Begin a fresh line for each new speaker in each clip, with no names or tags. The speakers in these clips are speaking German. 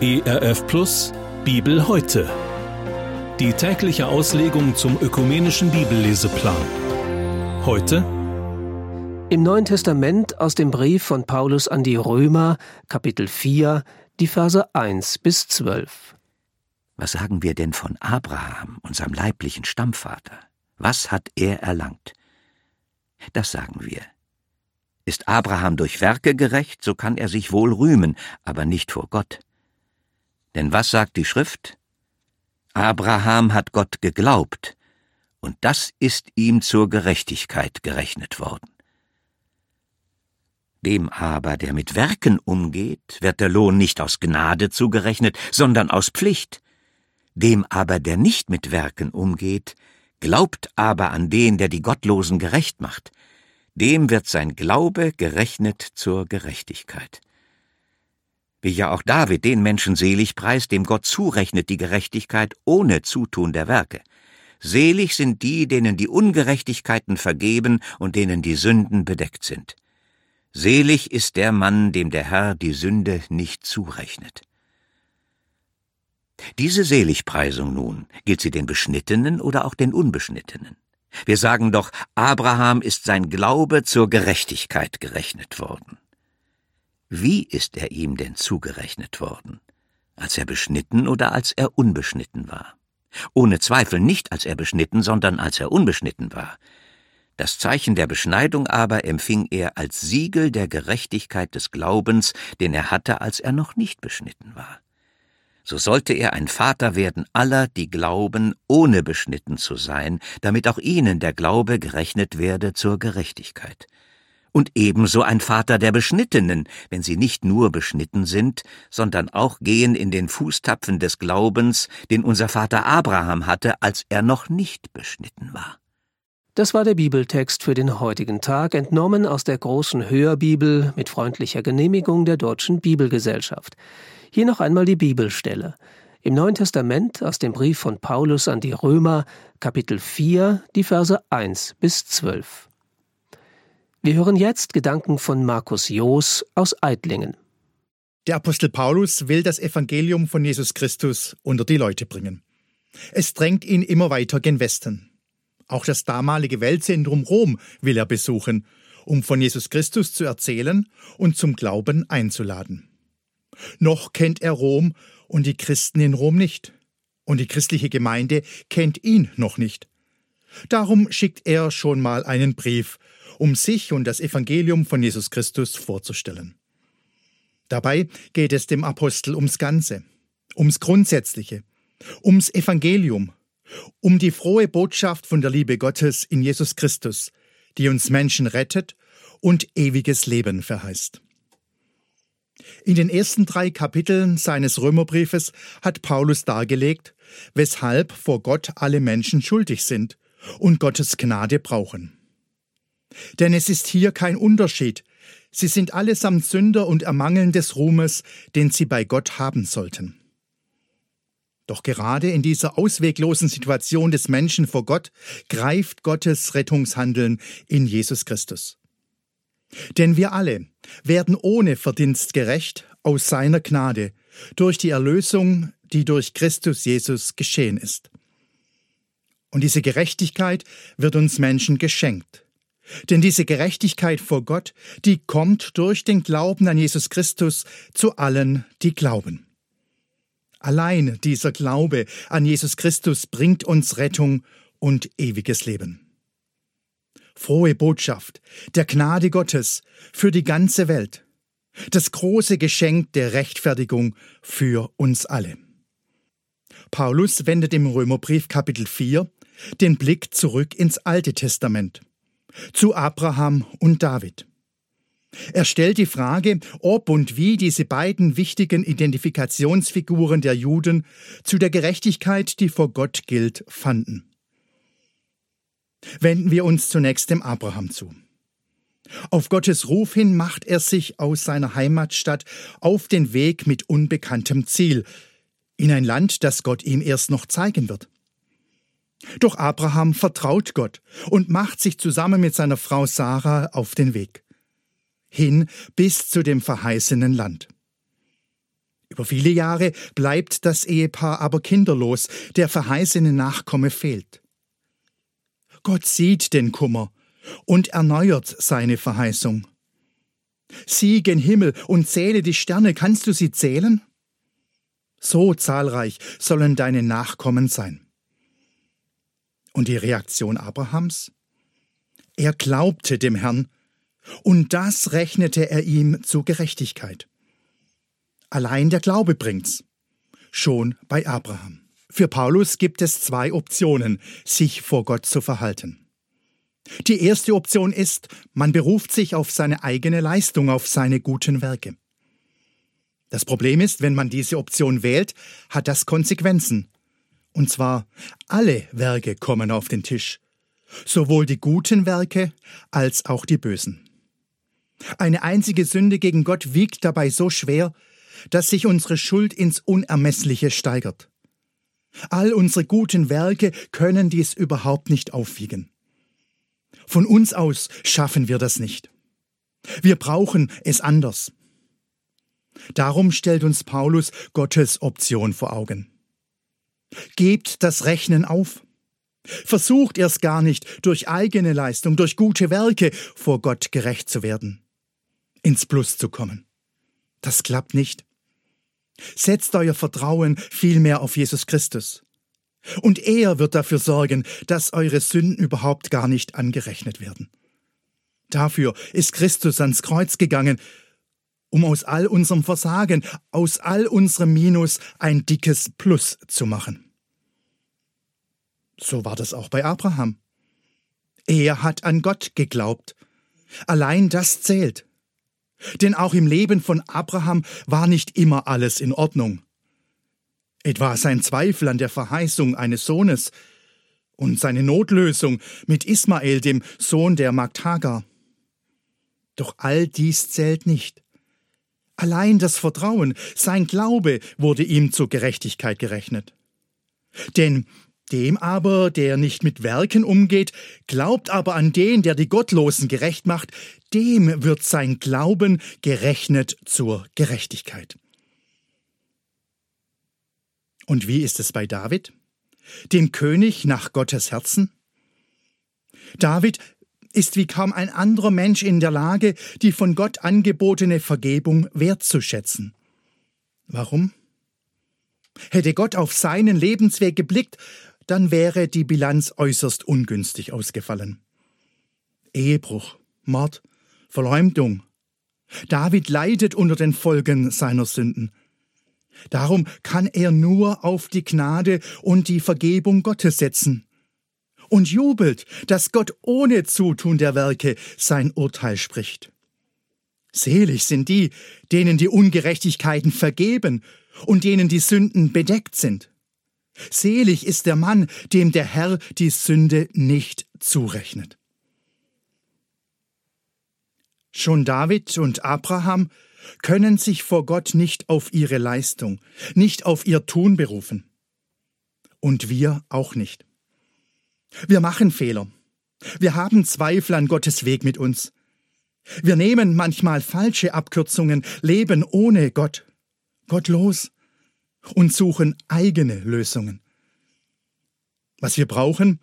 ERF Plus Bibel heute. Die tägliche Auslegung zum ökumenischen Bibelleseplan. Heute
im Neuen Testament aus dem Brief von Paulus an die Römer, Kapitel 4, die Verse 1 bis 12.
Was sagen wir denn von Abraham, unserem leiblichen Stammvater? Was hat er erlangt? Das sagen wir. Ist Abraham durch Werke gerecht, so kann er sich wohl rühmen, aber nicht vor Gott. Denn was sagt die Schrift? Abraham hat Gott geglaubt, und das ist ihm zur Gerechtigkeit gerechnet worden. Dem aber, der mit Werken umgeht, wird der Lohn nicht aus Gnade zugerechnet, sondern aus Pflicht. Dem aber, der nicht mit Werken umgeht, glaubt aber an den, der die Gottlosen gerecht macht, dem wird sein Glaube gerechnet zur Gerechtigkeit. Wie ja auch David den Menschen selig preist, dem Gott zurechnet die Gerechtigkeit ohne Zutun der Werke. Selig sind die, denen die Ungerechtigkeiten vergeben und denen die Sünden bedeckt sind. Selig ist der Mann, dem der Herr die Sünde nicht zurechnet. Diese Seligpreisung nun, gilt sie den Beschnittenen oder auch den Unbeschnittenen? Wir sagen doch, Abraham ist sein Glaube zur Gerechtigkeit gerechnet worden. Wie ist er ihm denn zugerechnet worden? Als er beschnitten oder als er unbeschnitten war? Ohne Zweifel nicht als er beschnitten, sondern als er unbeschnitten war. Das Zeichen der Beschneidung aber empfing er als Siegel der Gerechtigkeit des Glaubens, den er hatte, als er noch nicht beschnitten war so sollte er ein Vater werden aller, die glauben, ohne beschnitten zu sein, damit auch ihnen der Glaube gerechnet werde zur Gerechtigkeit. Und ebenso ein Vater der Beschnittenen, wenn sie nicht nur beschnitten sind, sondern auch gehen in den Fußtapfen des Glaubens, den unser Vater Abraham hatte, als er noch nicht beschnitten war.
Das war der Bibeltext für den heutigen Tag, entnommen aus der großen Hörbibel mit freundlicher Genehmigung der Deutschen Bibelgesellschaft. Hier noch einmal die Bibelstelle. Im Neuen Testament aus dem Brief von Paulus an die Römer, Kapitel 4, die Verse 1 bis 12. Wir hören jetzt Gedanken von Markus Joos aus Eidlingen.
Der Apostel Paulus will das Evangelium von Jesus Christus unter die Leute bringen. Es drängt ihn immer weiter gen Westen. Auch das damalige Weltzentrum Rom will er besuchen, um von Jesus Christus zu erzählen und zum Glauben einzuladen. Noch kennt er Rom und die Christen in Rom nicht. Und die christliche Gemeinde kennt ihn noch nicht. Darum schickt er schon mal einen Brief, um sich und das Evangelium von Jesus Christus vorzustellen. Dabei geht es dem Apostel ums Ganze, ums Grundsätzliche, ums Evangelium, um die frohe Botschaft von der Liebe Gottes in Jesus Christus, die uns Menschen rettet und ewiges Leben verheißt. In den ersten drei Kapiteln seines Römerbriefes hat Paulus dargelegt, weshalb vor Gott alle Menschen schuldig sind und Gottes Gnade brauchen. Denn es ist hier kein Unterschied, sie sind allesamt Sünder und ermangeln des Ruhmes, den sie bei Gott haben sollten. Doch gerade in dieser ausweglosen Situation des Menschen vor Gott greift Gottes Rettungshandeln in Jesus Christus. Denn wir alle werden ohne Verdienst gerecht aus seiner Gnade durch die Erlösung, die durch Christus Jesus geschehen ist. Und diese Gerechtigkeit wird uns Menschen geschenkt. Denn diese Gerechtigkeit vor Gott, die kommt durch den Glauben an Jesus Christus zu allen, die glauben. Allein dieser Glaube an Jesus Christus bringt uns Rettung und ewiges Leben frohe Botschaft der Gnade Gottes für die ganze Welt, das große Geschenk der Rechtfertigung für uns alle. Paulus wendet im Römerbrief Kapitel 4 den Blick zurück ins Alte Testament, zu Abraham und David. Er stellt die Frage, ob und wie diese beiden wichtigen Identifikationsfiguren der Juden zu der Gerechtigkeit, die vor Gott gilt, fanden. Wenden wir uns zunächst dem Abraham zu. Auf Gottes Ruf hin macht er sich aus seiner Heimatstadt auf den Weg mit unbekanntem Ziel, in ein Land, das Gott ihm erst noch zeigen wird. Doch Abraham vertraut Gott und macht sich zusammen mit seiner Frau Sarah auf den Weg. hin bis zu dem verheißenen Land. Über viele Jahre bleibt das Ehepaar aber kinderlos, der verheißene Nachkomme fehlt. Gott sieht den Kummer und erneuert seine Verheißung. Sieh gen Himmel und zähle die Sterne, kannst du sie zählen? So zahlreich sollen deine Nachkommen sein. Und die Reaktion Abrahams? Er glaubte dem Herrn, und das rechnete er ihm zu Gerechtigkeit. Allein der Glaube bringt's. Schon bei Abraham. Für Paulus gibt es zwei Optionen, sich vor Gott zu verhalten. Die erste Option ist, man beruft sich auf seine eigene Leistung, auf seine guten Werke. Das Problem ist, wenn man diese Option wählt, hat das Konsequenzen. Und zwar alle Werke kommen auf den Tisch, sowohl die guten Werke als auch die bösen. Eine einzige Sünde gegen Gott wiegt dabei so schwer, dass sich unsere Schuld ins Unermessliche steigert. All unsere guten Werke können dies überhaupt nicht aufwiegen. Von uns aus schaffen wir das nicht. Wir brauchen es anders. Darum stellt uns Paulus Gottes Option vor Augen. Gebt das Rechnen auf. Versucht erst gar nicht, durch eigene Leistung, durch gute Werke vor Gott gerecht zu werden, ins Plus zu kommen. Das klappt nicht. Setzt euer Vertrauen vielmehr auf Jesus Christus. Und er wird dafür sorgen, dass eure Sünden überhaupt gar nicht angerechnet werden. Dafür ist Christus ans Kreuz gegangen, um aus all unserem Versagen, aus all unserem Minus ein dickes Plus zu machen. So war das auch bei Abraham. Er hat an Gott geglaubt. Allein das zählt. Denn auch im Leben von Abraham war nicht immer alles in Ordnung. Etwa sein Zweifel an der Verheißung eines Sohnes und seine Notlösung mit Ismael, dem Sohn der Magd Hagar. Doch all dies zählt nicht. Allein das Vertrauen, sein Glaube wurde ihm zur Gerechtigkeit gerechnet. Denn dem aber, der nicht mit Werken umgeht, glaubt aber an den, der die Gottlosen gerecht macht, dem wird sein Glauben gerechnet zur Gerechtigkeit. Und wie ist es bei David? Dem König nach Gottes Herzen? David ist wie kaum ein anderer Mensch in der Lage, die von Gott angebotene Vergebung wertzuschätzen. Warum? Hätte Gott auf seinen Lebensweg geblickt, dann wäre die Bilanz äußerst ungünstig ausgefallen. Ehebruch, Mord, Verleumdung. David leidet unter den Folgen seiner Sünden. Darum kann er nur auf die Gnade und die Vergebung Gottes setzen und jubelt, dass Gott ohne Zutun der Werke sein Urteil spricht. Selig sind die, denen die Ungerechtigkeiten vergeben und denen die Sünden bedeckt sind. Selig ist der Mann, dem der Herr die Sünde nicht zurechnet. Schon David und Abraham können sich vor Gott nicht auf ihre Leistung, nicht auf ihr Tun berufen. Und wir auch nicht. Wir machen Fehler. Wir haben Zweifel an Gottes Weg mit uns. Wir nehmen manchmal falsche Abkürzungen, leben ohne Gott, gottlos und suchen eigene Lösungen. Was wir brauchen,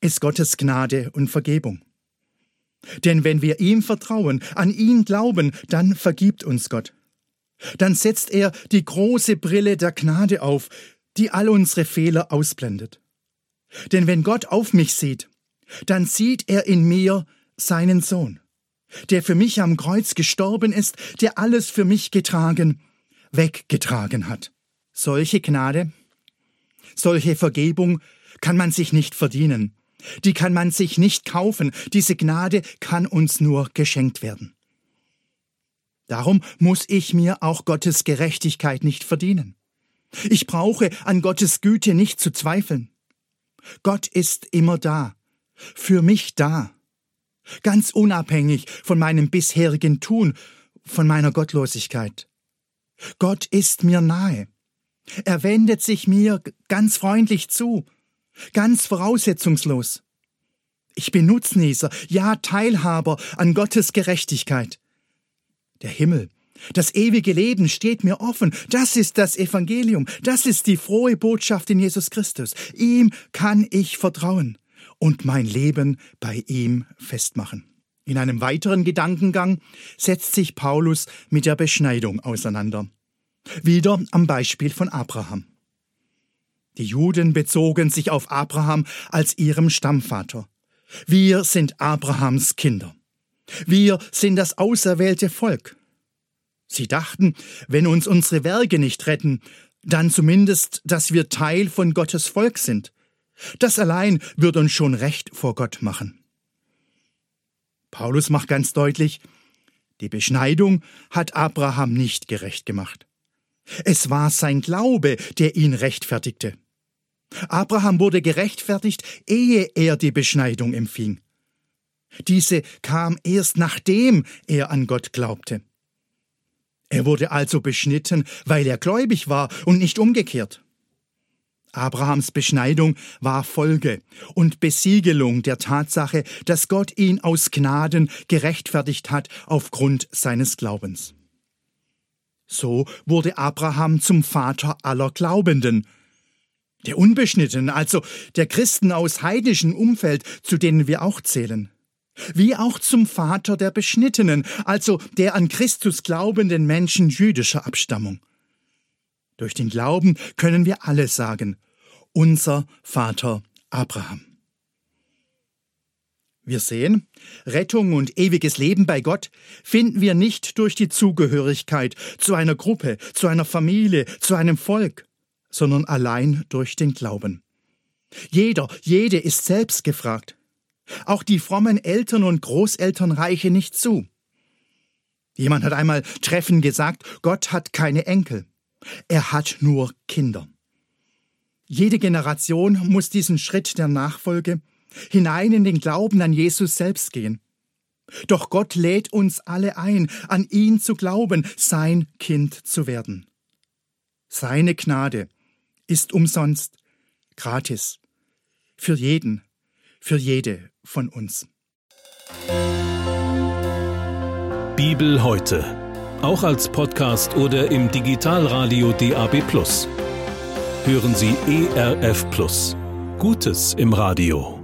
ist Gottes Gnade und Vergebung. Denn wenn wir ihm vertrauen, an ihn glauben, dann vergibt uns Gott. Dann setzt er die große Brille der Gnade auf, die all unsere Fehler ausblendet. Denn wenn Gott auf mich sieht, dann sieht er in mir seinen Sohn, der für mich am Kreuz gestorben ist, der alles für mich getragen, weggetragen hat. Solche Gnade, solche Vergebung kann man sich nicht verdienen. Die kann man sich nicht kaufen. Diese Gnade kann uns nur geschenkt werden. Darum muss ich mir auch Gottes Gerechtigkeit nicht verdienen. Ich brauche an Gottes Güte nicht zu zweifeln. Gott ist immer da, für mich da, ganz unabhängig von meinem bisherigen Tun, von meiner Gottlosigkeit. Gott ist mir nahe. Er wendet sich mir ganz freundlich zu, ganz voraussetzungslos. Ich bin Nutznießer, ja Teilhaber an Gottes Gerechtigkeit. Der Himmel, das ewige Leben steht mir offen. Das ist das Evangelium. Das ist die frohe Botschaft in Jesus Christus. Ihm kann ich vertrauen und mein Leben bei ihm festmachen. In einem weiteren Gedankengang setzt sich Paulus mit der Beschneidung auseinander. Wieder am Beispiel von Abraham. Die Juden bezogen sich auf Abraham als ihrem Stammvater. Wir sind Abrahams Kinder. Wir sind das auserwählte Volk. Sie dachten, wenn uns unsere Werke nicht retten, dann zumindest, dass wir Teil von Gottes Volk sind. Das allein wird uns schon recht vor Gott machen. Paulus macht ganz deutlich, die Beschneidung hat Abraham nicht gerecht gemacht. Es war sein Glaube, der ihn rechtfertigte. Abraham wurde gerechtfertigt, ehe er die Beschneidung empfing. Diese kam erst nachdem er an Gott glaubte. Er wurde also beschnitten, weil er gläubig war und nicht umgekehrt. Abrahams Beschneidung war Folge und Besiegelung der Tatsache, dass Gott ihn aus Gnaden gerechtfertigt hat aufgrund seines Glaubens. So wurde Abraham zum Vater aller Glaubenden, der Unbeschnittenen, also der Christen aus heidnischem Umfeld, zu denen wir auch zählen wie auch zum Vater der Beschnittenen, also der an Christus glaubenden Menschen jüdischer Abstammung. Durch den Glauben können wir alle sagen, unser Vater Abraham. Wir sehen, Rettung und ewiges Leben bei Gott finden wir nicht durch die Zugehörigkeit zu einer Gruppe, zu einer Familie, zu einem Volk, sondern allein durch den Glauben. Jeder, jede ist selbst gefragt. Auch die frommen Eltern und Großeltern reichen nicht zu. Jemand hat einmal treffend gesagt, Gott hat keine Enkel, er hat nur Kinder. Jede Generation muss diesen Schritt der Nachfolge hinein in den Glauben an Jesus selbst gehen. Doch Gott lädt uns alle ein, an ihn zu glauben, sein Kind zu werden. Seine Gnade ist umsonst, gratis, für jeden, für jede von uns.
Bibel heute. Auch als Podcast oder im Digitalradio DAB. Hören Sie ERF Gutes im Radio.